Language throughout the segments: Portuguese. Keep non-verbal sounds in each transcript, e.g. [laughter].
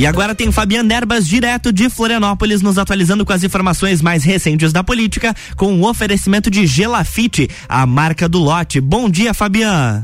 E agora tem Fabiano Erbas, direto de Florianópolis, nos atualizando com as informações mais recentes da política, com o oferecimento de Gelafite, a marca do lote. Bom dia, Fabiano.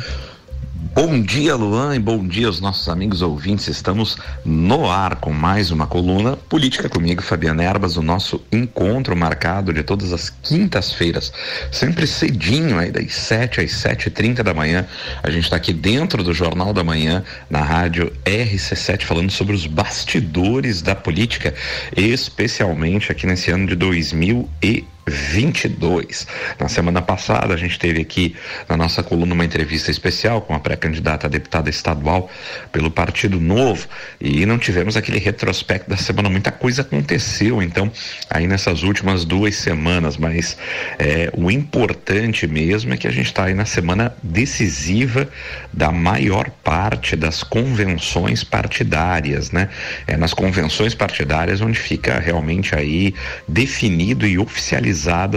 Bom dia, Luan, e bom dia aos nossos amigos ouvintes. Estamos no ar com mais uma coluna Política comigo, Fabiana Erbas, o nosso encontro marcado de todas as quintas-feiras, sempre cedinho, aí das 7 às 7 e 30 da manhã. A gente está aqui dentro do Jornal da Manhã, na rádio RC7, falando sobre os bastidores da política, especialmente aqui nesse ano de 2020. 22. Na semana passada, a gente teve aqui na nossa coluna uma entrevista especial com a pré-candidata a deputada estadual pelo Partido Novo e não tivemos aquele retrospecto da semana. Muita coisa aconteceu, então, aí nessas últimas duas semanas, mas é, o importante mesmo é que a gente está aí na semana decisiva da maior parte das convenções partidárias, né? É nas convenções partidárias onde fica realmente aí definido e oficializado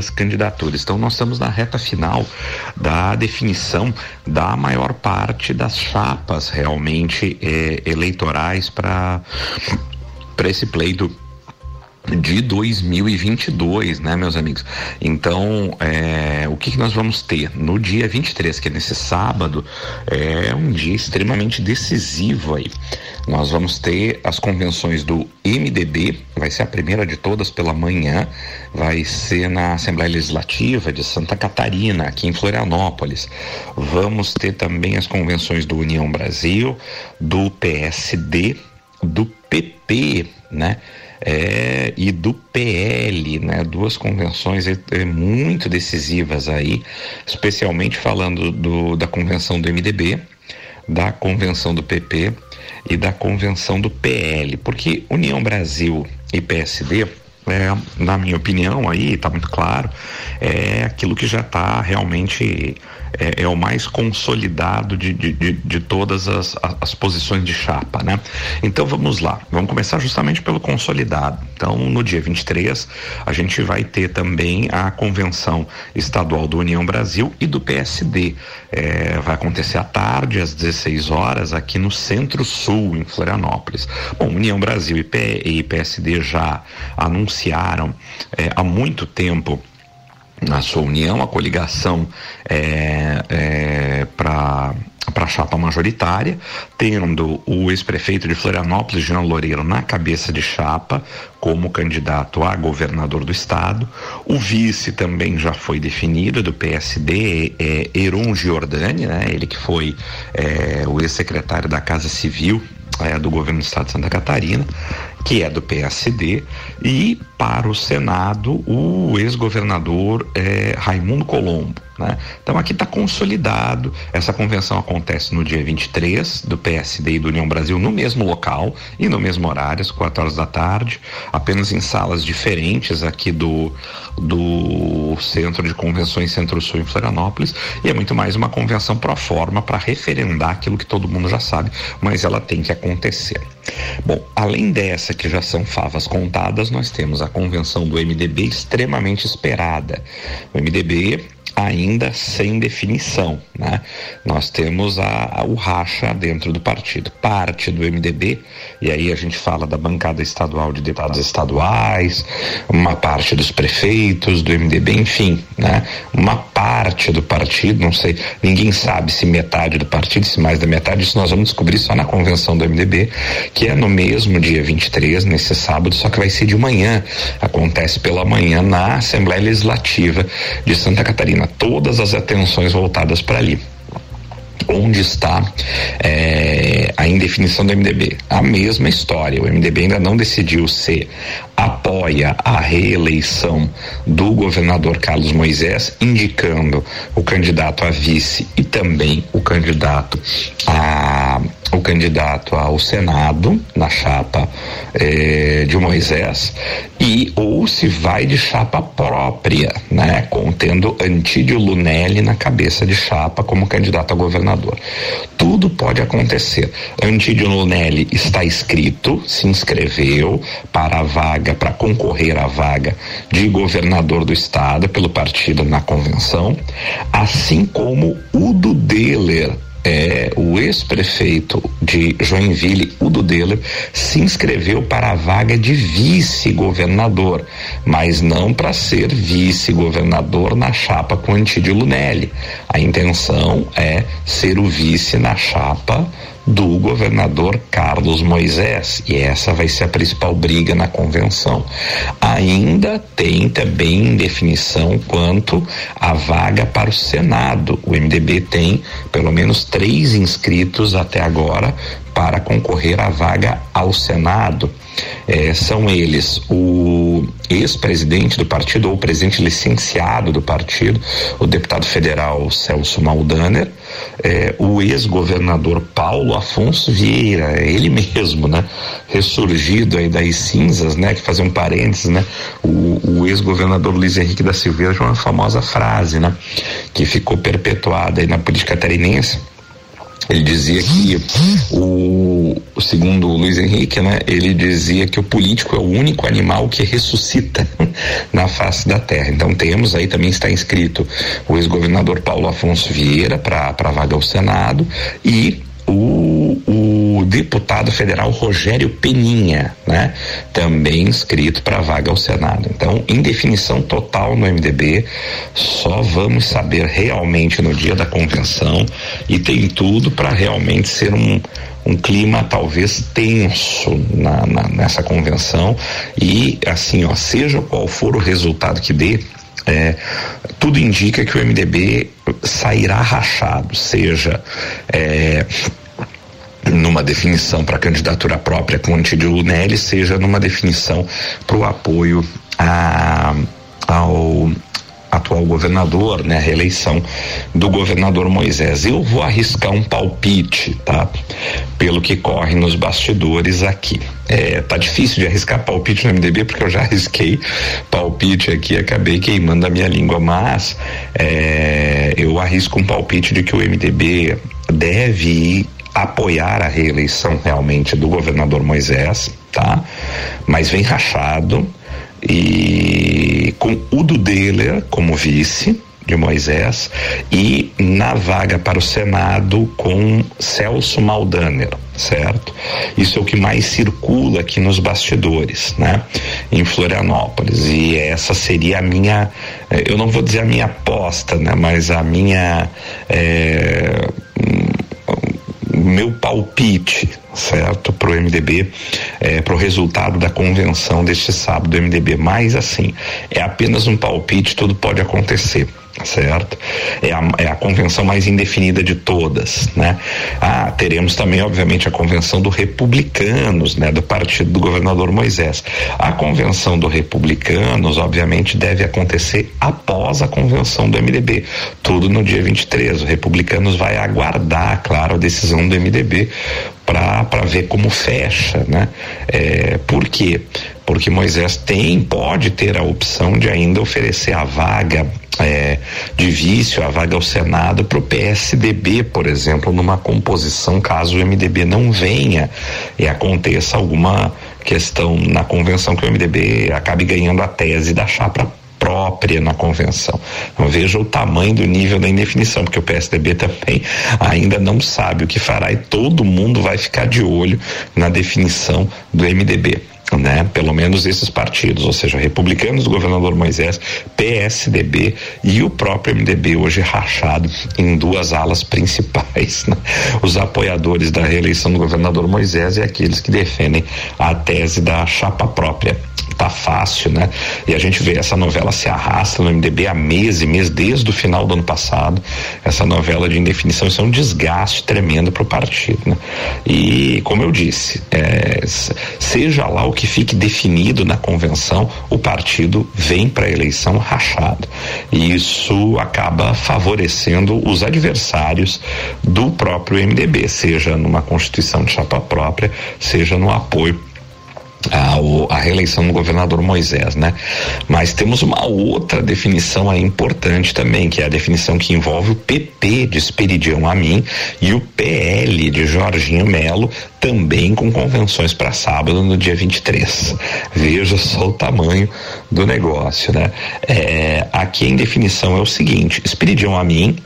candidaturas. Então, nós estamos na reta final da definição da maior parte das chapas realmente eh, eleitorais para esse pleito de 2022, né, meus amigos? Então, é, o que, que, nós vamos ter? No dia 23, que é nesse sábado, é um dia extremamente decisivo aí. Nós vamos ter as convenções do MDB, vai ser a primeira de todas pela manhã, vai ser na Assembleia Legislativa de Santa Catarina, aqui em Florianópolis. Vamos ter também as convenções do União Brasil, do PSD, do PP, né? É, e do PL, né? Duas convenções é, é, muito decisivas aí, especialmente falando do, da convenção do MDB, da convenção do PP e da convenção do PL, porque União Brasil e PSD é, na minha opinião, aí está muito claro, é aquilo que já está realmente é, é, o mais consolidado de, de, de, de todas as, as, posições de chapa, né? Então vamos lá, vamos começar justamente pelo consolidado. Então, no dia 23, a gente vai ter também a convenção estadual do União Brasil e do PSD. É, vai acontecer à tarde, às 16 horas, aqui no Centro-Sul, em Florianópolis. Bom, União Brasil e, PSD já anunciaram é, há muito tempo na sua união, a coligação é, é, para para a chapa majoritária, tendo o ex-prefeito de Florianópolis, Jean Loureiro, na cabeça de chapa, como candidato a governador do estado. O vice também já foi definido, do PSD, é Heron Giordani, né? ele que foi é, o ex-secretário da Casa Civil é, do governo do estado de Santa Catarina que é do PSD, e para o Senado o ex-governador é, Raimundo Colombo. Né? Então aqui está consolidado. Essa convenção acontece no dia 23 do PSD e do União Brasil no mesmo local e no mesmo horário, às 4 horas da tarde, apenas em salas diferentes aqui do, do Centro de Convenções Centro-Sul em Florianópolis. E é muito mais uma convenção pro forma para referendar aquilo que todo mundo já sabe, mas ela tem que acontecer. Bom, além dessa que já são favas contadas, nós temos a convenção do MDB extremamente esperada. O MDB ainda sem definição, né? Nós temos a, a, o racha dentro do partido, parte do MDB, e aí a gente fala da bancada estadual de deputados estaduais, uma parte dos prefeitos do MDB, enfim, né? Uma parte do partido, não sei, ninguém sabe se metade do partido, se mais da metade, isso nós vamos descobrir só na convenção do MDB, que é no mesmo dia 23, nesse sábado, só que vai ser de manhã, acontece pela manhã na Assembleia Legislativa de Santa Catarina todas as atenções voltadas para ali onde está é, a indefinição do MDB. A mesma história, o MDB ainda não decidiu se apoia a reeleição do governador Carlos Moisés, indicando o candidato a vice e também o candidato a o candidato ao Senado na chapa eh, de Moisés e ou se vai de chapa própria, né, contendo Antídio Lunelli na cabeça de chapa como candidato a governador. Tudo pode acontecer. Antídio Lunelli está inscrito, se inscreveu para a vaga, para concorrer à vaga de governador do estado pelo partido na convenção, assim como Udo Deller é, o ex-prefeito de Joinville, Udo Deller, se inscreveu para a vaga de vice-governador, mas não para ser vice-governador na chapa com Antídio Lunelli. A intenção é ser o vice na chapa do governador Carlos Moisés, e essa vai ser a principal briga na convenção. Ainda tem também definição quanto à vaga para o Senado. O MDB tem pelo menos três inscritos até agora para concorrer à vaga ao Senado. É, são eles o ex-presidente do partido ou presidente licenciado do partido, o deputado federal Celso Maldaner, é, o ex-governador Paulo Afonso Vieira, é ele [laughs] mesmo, né? Ressurgido aí das cinzas, né? Que fazer um parênteses, né? O, o ex-governador Luiz Henrique da Silveira tinha uma famosa frase, né? Que ficou perpetuada aí na política catarinense ele dizia que o, segundo o Luiz Henrique, né, ele dizia que o político é o único animal que ressuscita [laughs] na face da terra. Então temos aí também está inscrito o ex-governador Paulo Afonso Vieira para a vaga ao Senado e deputado federal Rogério Peninha, né? Também inscrito para vaga ao Senado. Então, em definição total no MDB, só vamos saber realmente no dia da convenção e tem tudo para realmente ser um, um clima talvez tenso na, na, nessa convenção e assim, ó, seja qual for o resultado que dê, é, tudo indica que o MDB sairá rachado, seja é, numa definição para candidatura própria com Antídio Lunelli, seja numa definição para o apoio a, ao atual governador, né, a reeleição do governador Moisés. Eu vou arriscar um palpite, tá? Pelo que corre nos bastidores aqui. É, tá difícil de arriscar palpite no MDB porque eu já arrisquei palpite aqui, acabei queimando a minha língua, mas é, eu arrisco um palpite de que o MDB deve ir apoiar a reeleição realmente do governador Moisés, tá? Mas vem rachado e com Udo Deller como vice de Moisés e na vaga para o Senado com Celso Maldaner, certo? Isso é o que mais circula aqui nos bastidores, né? Em Florianópolis e essa seria a minha, eh, eu não vou dizer a minha aposta, né? Mas a minha é, meu palpite, certo, para o MDB, é, para o resultado da convenção deste sábado do MDB. Mas, assim, é apenas um palpite, tudo pode acontecer certo? É a, é a convenção mais indefinida de todas, né? Ah, teremos também, obviamente, a convenção do Republicanos, né? Do partido do governador Moisés. A convenção do Republicanos, obviamente, deve acontecer após a convenção do MDB, tudo no dia 23. O Republicanos vai aguardar, claro, a decisão do MDB para ver como fecha, né? É, por quê? Porque Moisés tem, pode ter a opção de ainda oferecer a vaga é, de vício, a vaga ao Senado para o PSDB, por exemplo, numa composição caso o MDB não venha e aconteça alguma questão na convenção que o MDB acabe ganhando a tese da chapa própria na convenção. Então veja o tamanho do nível da indefinição, porque o PSDB também ainda não sabe o que fará e todo mundo vai ficar de olho na definição do MDB né? Pelo menos esses partidos, ou seja, republicanos do governador Moisés, PSDB e o próprio MDB hoje rachado em duas alas principais, né? Os apoiadores da reeleição do governador Moisés e aqueles que defendem a tese da chapa própria tá fácil, né? E a gente vê essa novela se arrasta no MDB há meses e meses, desde o final do ano passado. Essa novela de indefinição, isso é um desgaste tremendo para o partido, né? E, como eu disse, é, seja lá o que fique definido na convenção, o partido vem para a eleição rachado. E isso acaba favorecendo os adversários do próprio MDB, seja numa constituição de chapa própria, seja no apoio a, a, reeleição do governador Moisés, né? Mas temos uma outra definição aí importante também, que é a definição que envolve o PP de Esperidião Amin e o PL de Jorginho Melo, também com convenções para sábado no dia 23. Veja só o tamanho do negócio, né? É, aqui em definição é o seguinte: Esperidião Amin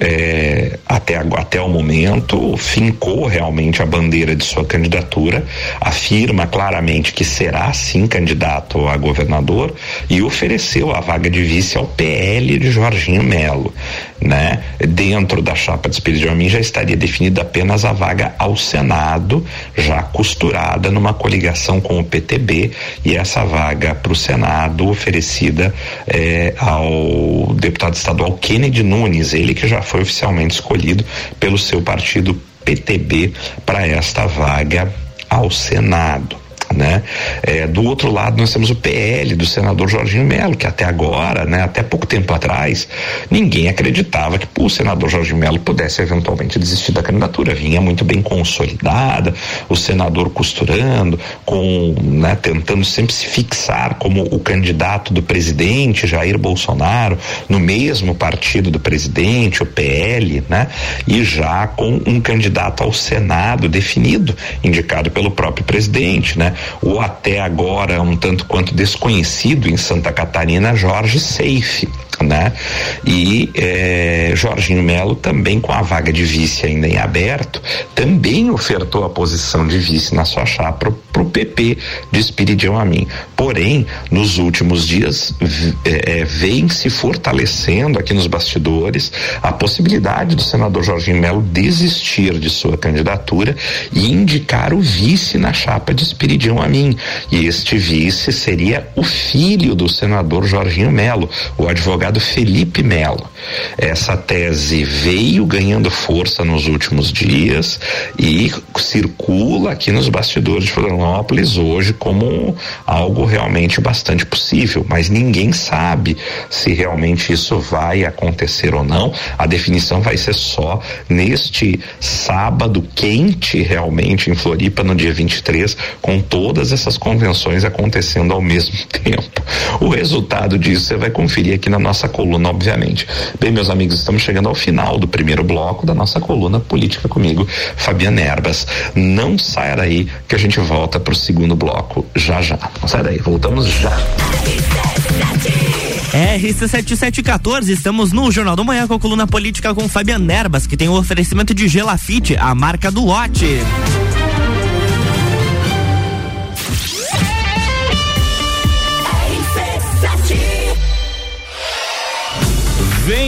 é, até, até o momento, fincou realmente a bandeira de sua candidatura, afirma claramente que será sim candidato a governador e ofereceu a vaga de vice ao PL de Jorginho Melo. Né? Dentro da chapa de Espírito de já estaria definida apenas a vaga ao Senado, já costurada numa coligação com o PTB, e essa vaga para o Senado oferecida é, ao deputado estadual Kennedy Nunes, ele que já foi oficialmente escolhido pelo seu partido PTB para esta vaga ao Senado né? É, do outro lado nós temos o PL do senador Jorginho Melo, que até agora, né, até pouco tempo atrás, ninguém acreditava que pô, o senador Jorginho Melo pudesse eventualmente desistir da candidatura, vinha muito bem consolidada, o senador costurando, com, né, tentando sempre se fixar como o candidato do presidente Jair Bolsonaro, no mesmo partido do presidente, o PL, né? E já com um candidato ao Senado definido, indicado pelo próprio presidente, né? O até agora um tanto quanto desconhecido em Santa Catarina, Jorge Seife né? E é, Jorginho Melo também com a vaga de vice ainda em aberto, também ofertou a posição de vice na sua chapa para o PP de Espiridião a mim. Porém, nos últimos dias é, vem se fortalecendo aqui nos bastidores a possibilidade do senador Jorginho Melo desistir de sua candidatura e indicar o vice na chapa de Espiridião a mim. E este vice seria o filho do senador Jorginho Melo, o advogado advogado Felipe Melo. Essa tese veio ganhando força nos últimos dias e circula aqui nos bastidores de Florianópolis hoje como algo realmente bastante possível, mas ninguém sabe se realmente isso vai acontecer ou não. A definição vai ser só neste sábado quente realmente em Floripa no dia 23, com todas essas convenções acontecendo ao mesmo [laughs] tempo. O resultado disso você vai conferir aqui na nossa nossa coluna, obviamente. Bem, meus amigos, estamos chegando ao final do primeiro bloco da nossa coluna Política comigo, Fabiana Erbas. Não saia daí que a gente volta para o segundo bloco já já. Não saia daí, voltamos já. RC7714, estamos no Jornal do Manhã com a coluna política com Fabiana Erbas, que tem o oferecimento de Gelafite, a marca do lote. Vem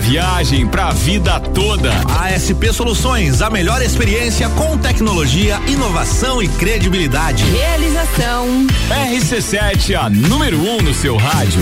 viagem, para a vida toda. ASP Soluções, a melhor experiência com tecnologia, inovação e credibilidade. Realização. RC7, a número 1 um no seu rádio.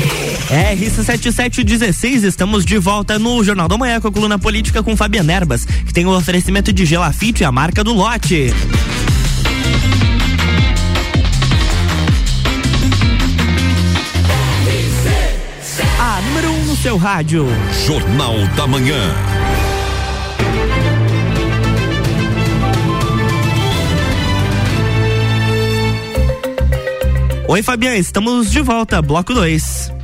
RC7716, estamos de volta no Jornal da Manhã com a coluna política com Fabiana Erbas, que tem o oferecimento de Gelafite, a marca do lote. A número 1 um no seu rádio. Jornal da Manhã. Oi, Fabiana, estamos de volta, bloco 2.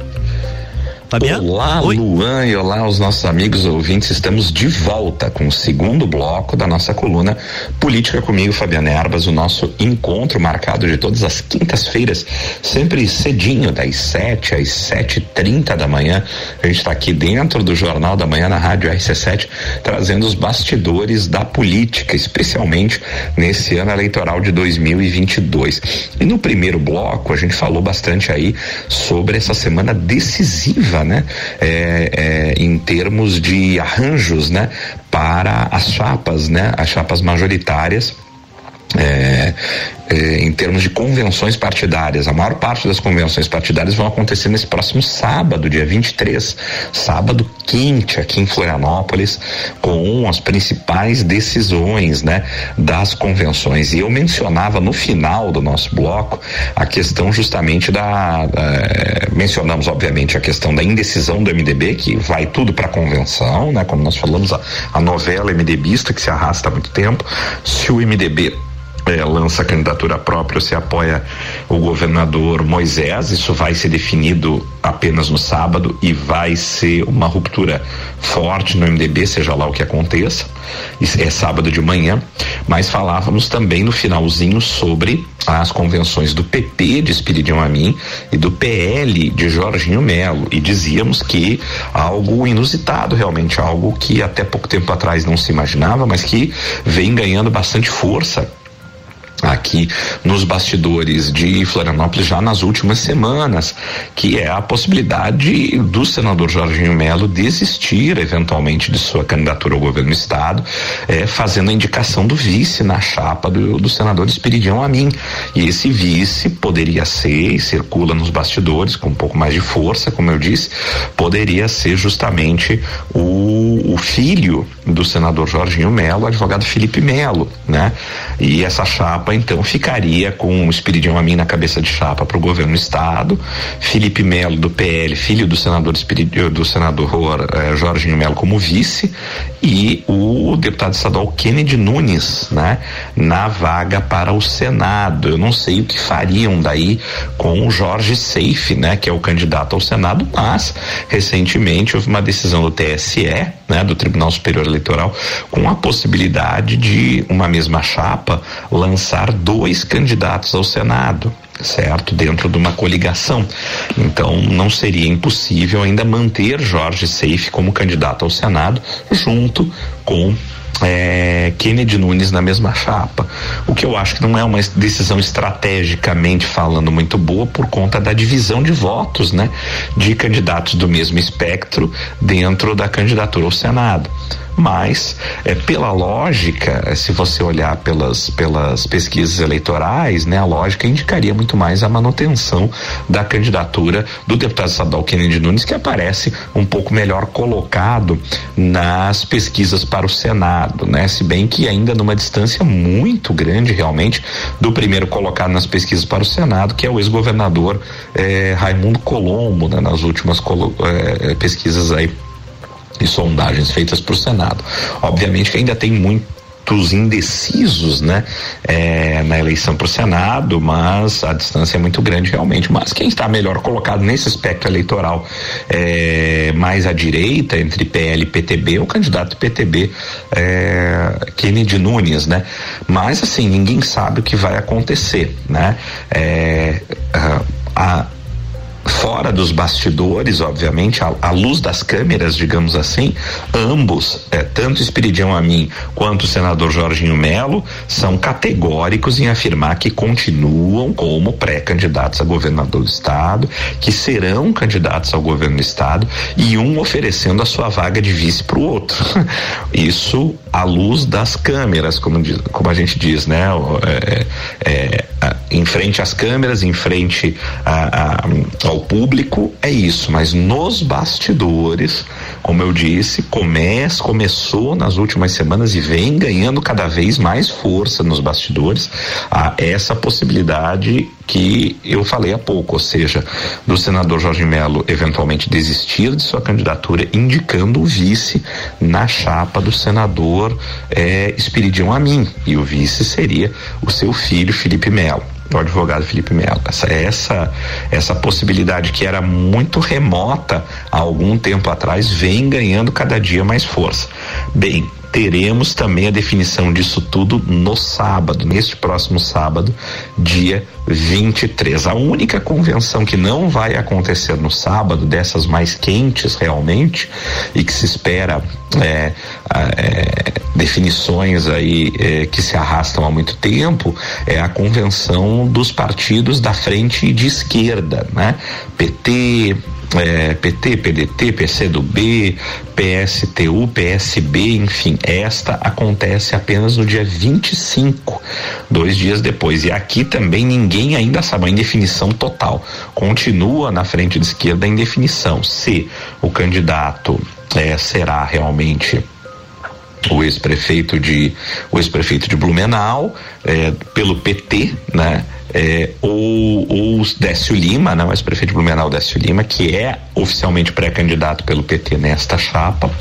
Fabiano? Olá, Oi. Luan, e olá aos nossos amigos ouvintes. Estamos de volta com o segundo bloco da nossa coluna Política comigo, Fabiana Erbas, o nosso encontro marcado de todas as quintas-feiras, sempre cedinho, das 7 às 7h30 da manhã. A gente está aqui dentro do Jornal da Manhã na Rádio RC7, trazendo os bastidores da política, especialmente nesse ano eleitoral de 2022. E no primeiro bloco, a gente falou bastante aí sobre essa semana decisiva né? É, é, em termos de arranjos, né? Para as chapas, né? As chapas majoritárias é, é, em termos de convenções partidárias. A maior parte das convenções partidárias vão acontecer nesse próximo sábado, dia 23, sábado quente aqui em Florianópolis, com as principais decisões, né, das convenções. E eu mencionava no final do nosso bloco a questão justamente da, é, mencionamos obviamente a questão da indecisão do MDB, que vai tudo para a convenção, né, como nós falamos a, a novela MDBista que se arrasta há muito tempo. Se o MDB lança candidatura própria, se apoia o governador Moisés. Isso vai ser definido apenas no sábado e vai ser uma ruptura forte no MDB, seja lá o que aconteça. É sábado de manhã. Mas falávamos também no finalzinho sobre as convenções do PP de Espiridião Amin e do PL de Jorginho Melo e dizíamos que algo inusitado realmente, algo que até pouco tempo atrás não se imaginava, mas que vem ganhando bastante força aqui nos bastidores de Florianópolis já nas últimas semanas, que é a possibilidade do senador Jorginho Melo desistir eventualmente de sua candidatura ao governo do estado, eh, fazendo a indicação do vice na chapa do, do senador Espiridião Amin. E esse vice poderia ser, e circula nos bastidores com um pouco mais de força, como eu disse, poderia ser justamente o, o filho do senador Jorginho Melo, advogado Felipe Melo, né? E essa chapa então ficaria com o Espiridião Amin na cabeça de chapa para o governo do estado, Felipe Melo do PL, filho do senador Espiridião, do senador eh, Jorginho Melo como vice e o deputado estadual Kennedy Nunes, né? Na vaga para o Senado. Eu não sei o que fariam daí com o Jorge Seife, né? Que é o candidato ao Senado, mas recentemente houve uma decisão do TSE, né? Do Tribunal Superior Eleitoral, com a possibilidade de uma mesma chapa lançar dois candidatos ao Senado certo? Dentro de uma coligação. Então, não seria impossível ainda manter Jorge Seife como candidato ao Senado, junto com é, Kennedy Nunes na mesma chapa. O que eu acho que não é uma decisão estrategicamente falando muito boa por conta da divisão de votos, né? De candidatos do mesmo espectro dentro da candidatura ao Senado mas é, pela lógica, é, se você olhar pelas, pelas pesquisas eleitorais, né, a lógica indicaria muito mais a manutenção da candidatura do deputado estadual Kennedy Nunes, que aparece um pouco melhor colocado nas pesquisas para o Senado, né? Se bem que ainda numa distância muito grande realmente do primeiro colocado nas pesquisas para o Senado, que é o ex-governador eh, Raimundo Colombo, né? Nas últimas eh, pesquisas aí e sondagens feitas para o Senado. Obviamente que ainda tem muitos indecisos, né, é, na eleição para o Senado, mas a distância é muito grande realmente. Mas quem está melhor colocado nesse espectro eleitoral é, mais à direita, entre PL e PTB, é o candidato PTB é, Kennedy Nunes, né? Mas assim, ninguém sabe o que vai acontecer, né? É, a, fora dos bastidores, obviamente, à, luz das câmeras, digamos assim, ambos, é, tanto Espiridião Amin quanto o senador Jorginho Melo, são categóricos em afirmar que continuam como pré-candidatos a governador do estado, que serão candidatos ao governo do estado e um oferecendo a sua vaga de vice para o outro. [laughs] Isso à luz das câmeras, como, diz, como a gente diz, né? É, é, em frente às câmeras, em frente a, a, ao público, é isso, mas nos bastidores, como eu disse, comece, começou nas últimas semanas e vem ganhando cada vez mais força nos bastidores a essa possibilidade que eu falei há pouco, ou seja, do senador Jorge Melo eventualmente desistir de sua candidatura, indicando o vice na chapa do senador é, Espiridião Amin, e o vice seria o seu filho Felipe Melo o advogado Felipe Melo. Essa, essa, essa possibilidade que era muito remota há algum tempo atrás vem ganhando cada dia mais força. Bem, teremos também a definição disso tudo no sábado, neste próximo sábado, dia 23. A única convenção que não vai acontecer no sábado, dessas mais quentes realmente, e que se espera é, é, definições aí é, que se arrastam há muito tempo, é a convenção dos partidos da frente de esquerda, né? PT, é, PT, PDT, PCdoB, PSTU, PSB, enfim, esta acontece apenas no dia 25, dois dias depois. E aqui também ninguém ainda sabe a indefinição total. Continua na frente de esquerda a indefinição se o candidato é, será realmente o ex-prefeito de o ex-prefeito de Blumenau é, pelo PT, né? É, ou, ou Décio Lima, né, o ex-prefeito de Blumenau Décio Lima, que é oficialmente pré-candidato pelo PT nesta chapa,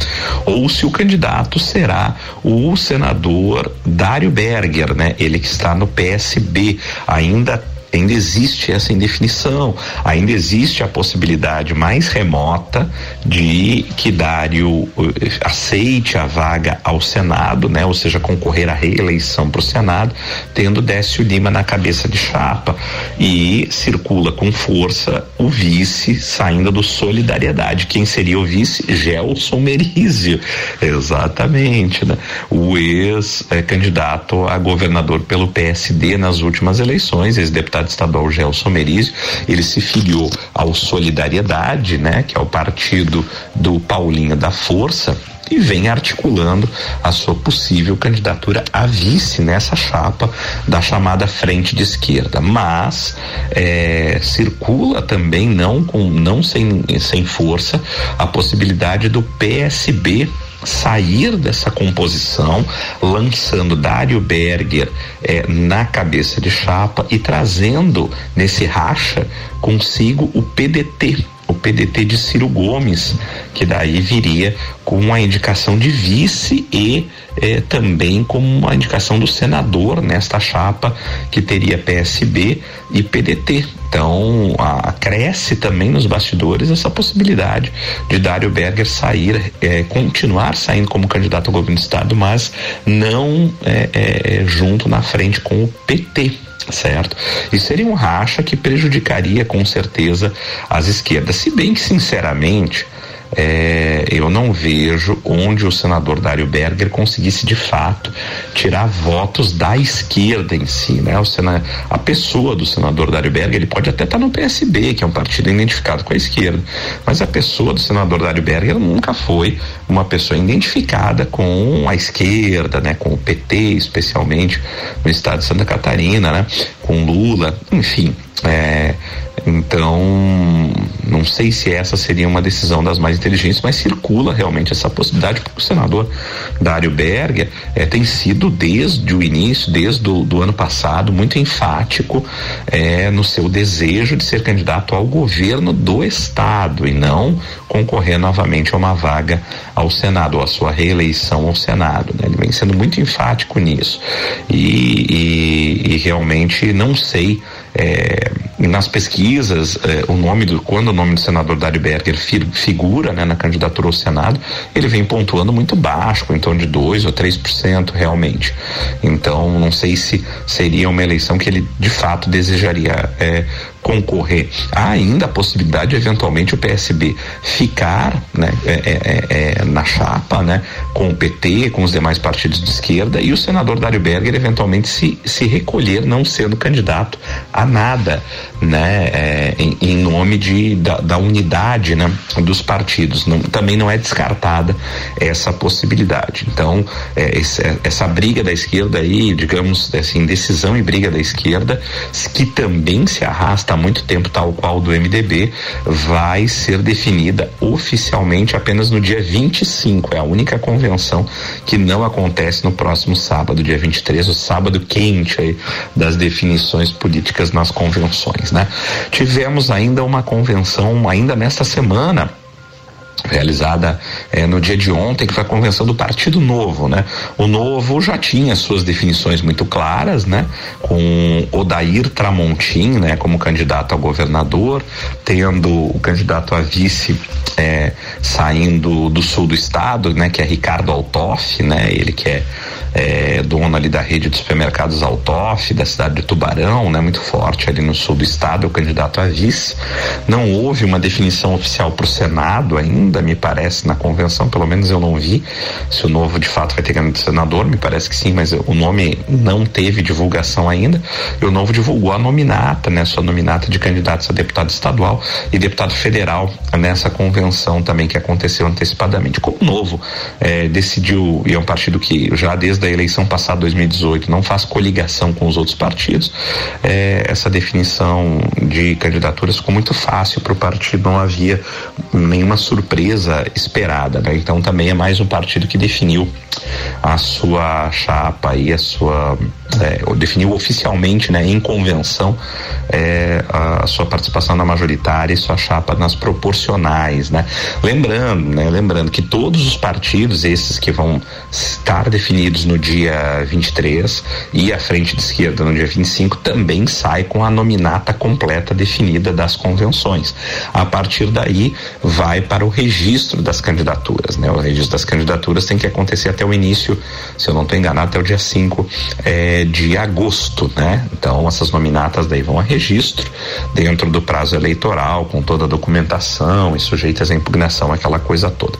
ou se o candidato será o senador Dário Berger, né, ele que está no PSB, ainda ainda existe essa indefinição, ainda existe a possibilidade mais remota de que Dário eh, aceite a vaga ao Senado, né? Ou seja, concorrer à reeleição para o Senado, tendo Décio Lima na cabeça de chapa e circula com força o vice saindo do Solidariedade. Quem seria o vice? Gelson Merizio, exatamente, né? O ex-candidato a governador pelo PSD nas últimas eleições, ex-deputado deputado estadual Gelson Merizio, ele se filiou ao Solidariedade, né, que é o partido do Paulinho da Força, e vem articulando a sua possível candidatura a vice nessa chapa da chamada frente de esquerda. Mas é, circula também não com não sem, sem força a possibilidade do PSB sair dessa composição, lançando Dário Berger eh, na cabeça de chapa e trazendo nesse racha consigo o PDT, o PDT de Ciro Gomes, que daí viria com a indicação de vice e eh, também com uma indicação do senador nesta chapa que teria PSB e PDT. Então, a, cresce também nos bastidores essa possibilidade de Dário Berger sair, eh, continuar saindo como candidato ao governo do estado, mas não eh, junto na frente com o PT certo? E seria um racha que prejudicaria com certeza as esquerdas. Se bem que, sinceramente, é, eu não vejo onde o senador Dário Berger conseguisse de fato tirar votos da esquerda em si, né? O sena, a pessoa do senador Dário Berger, ele pode até estar tá no PSB, que é um partido identificado com a esquerda, mas a pessoa do senador Dário Berger nunca foi uma pessoa identificada com a esquerda, né? Com o PT, especialmente no estado de Santa Catarina, né? Com Lula, enfim, é, então, não sei se essa seria uma decisão das mais inteligentes, mas circula realmente essa possibilidade, porque o senador Dário Berger é, tem sido desde o início, desde o do ano passado, muito enfático é, no seu desejo de ser candidato ao governo do Estado e não concorrer novamente a uma vaga ao Senado, ou a sua reeleição ao Senado. Né? Ele vem sendo muito enfático nisso. e, e, e realmente não sei é, nas pesquisas, é, o nome do quando o nome do senador Dário Berger figura né, na candidatura ao Senado, ele vem pontuando muito baixo, em torno de 2 ou 3% realmente. Então, não sei se seria uma eleição que ele de fato desejaria é, concorrer. Há ainda a possibilidade de eventualmente o PSB ficar né, é, é, é, na chapa né, com o PT, com os demais partidos de esquerda e o senador Dário Berger eventualmente se, se recolher, não sendo candidato a nada, né, é, em, em, nome de, da, da, unidade né, dos partidos. Não, também não é descartada essa possibilidade. Então, é, esse, essa briga da esquerda aí, digamos, essa indecisão e briga da esquerda, que também se arrasta muito tempo, tal qual do MDB, vai ser definida oficialmente apenas no dia 25. É a única convenção que não acontece no próximo sábado, dia 23, o sábado quente aí das definições políticas nas convenções, né? Tivemos ainda uma convenção ainda nesta semana realizada é, no dia de ontem, que foi a convenção do Partido Novo, né? O Novo já tinha suas definições muito claras, né? Com Odair Tramontim, né? Como candidato a governador, tendo o candidato a vice é, saindo do sul do estado, né? Que é Ricardo Altoff, né? Ele que é é, dono ali da rede de supermercados Altoff, da cidade de Tubarão, né, muito forte ali no sul do estado, é o candidato a vice. Não houve uma definição oficial para o Senado ainda, me parece, na convenção, pelo menos eu não vi se o novo de fato vai ter candidato senador, me parece que sim, mas o nome não teve divulgação ainda. E o novo divulgou a nominata, né, sua nominata de candidatos a deputado estadual e deputado federal nessa convenção também que aconteceu antecipadamente. Como o novo é, decidiu, e é um partido que já desde da eleição passada 2018 não faz coligação com os outros partidos, é, essa definição de candidaturas ficou muito fácil para o partido, não havia nenhuma surpresa esperada, né? Então também é mais um partido que definiu a sua chapa e a sua é, definiu oficialmente, né, em convenção, é, a, sua participação na majoritária e sua chapa nas proporcionais, né? Lembrando, né, lembrando que todos os partidos, esses que vão estar definidos no dia 23 e a frente de esquerda no dia 25 também sai com a nominata completa definida das convenções. A partir daí vai para o registro das candidaturas, né? O registro das candidaturas tem que acontecer até o início, se eu não estou enganado, até o dia 5 é, de agosto, né? Então essas nominatas daí vão a registro dentro do prazo eleitoral, com toda a documentação e sujeitas à impugnação, aquela coisa toda.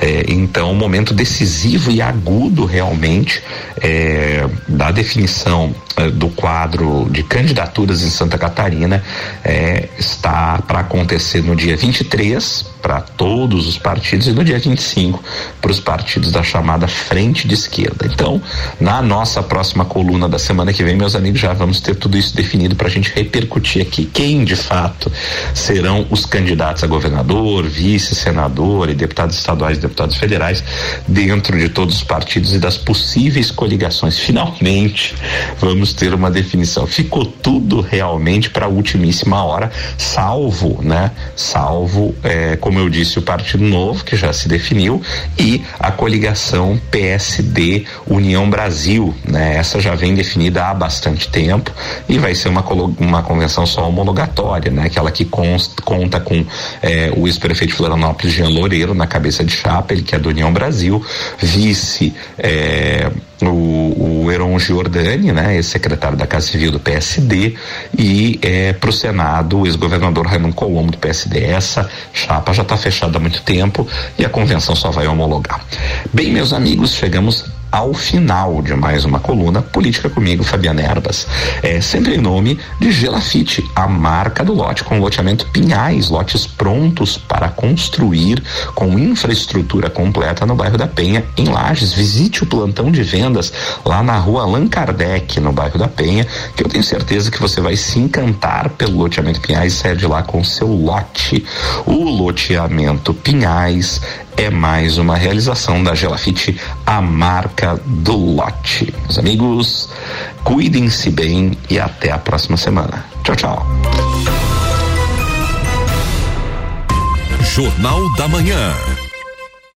É, então, o momento decisivo e agudo realmente é, da definição é, do quadro de candidaturas em Santa Catarina é, está para acontecer no dia 23 para todos os partidos e no dia 25 para os partidos da chamada frente de esquerda. Então, na nossa próxima coluna da semana que vem, meus amigos, já vamos ter tudo isso definido para a gente repercutir aqui quem de fato serão os candidatos a governador, vice, senador e deputados estaduais e deputados federais dentro de todos os partidos e das possíveis coligações. Finalmente, vamos ter uma definição. Ficou tudo realmente para a ultimíssima hora, salvo, né? Salvo, é, como eu disse, Partido Novo, que já se definiu, e a coligação PSD União Brasil, né? Essa já vem definida há bastante tempo e vai ser uma, uma convenção só homologatória, né? Aquela que conta com é, o ex-prefeito Florianópolis, Jean Loureiro, na cabeça de chapa, ele que é do União Brasil, vice é, o, o Heron Giordani, né, ex-secretário da Casa Civil do PSD, e é, para o Senado o ex-governador Raimundo Colombo do PSD. Essa chapa já está fechada há muito tempo e a convenção só vai homologar. Bem, meus amigos, chegamos ao final de mais uma coluna Política comigo, Fabiana Erbas. É sempre em nome de Gelafite, a marca do lote com loteamento Pinhais, lotes prontos para construir com infraestrutura completa no bairro da Penha, em Lages. Visite o plantão de vendas lá na rua Allan Kardec, no bairro da Penha, que eu tenho certeza que você vai se encantar pelo loteamento Pinhais e sair de lá com seu lote. O loteamento Pinhais é mais uma realização da Gelafite, a marca do lote. Meus amigos, cuidem-se bem e até a próxima semana. Tchau, tchau. Jornal da Manhã.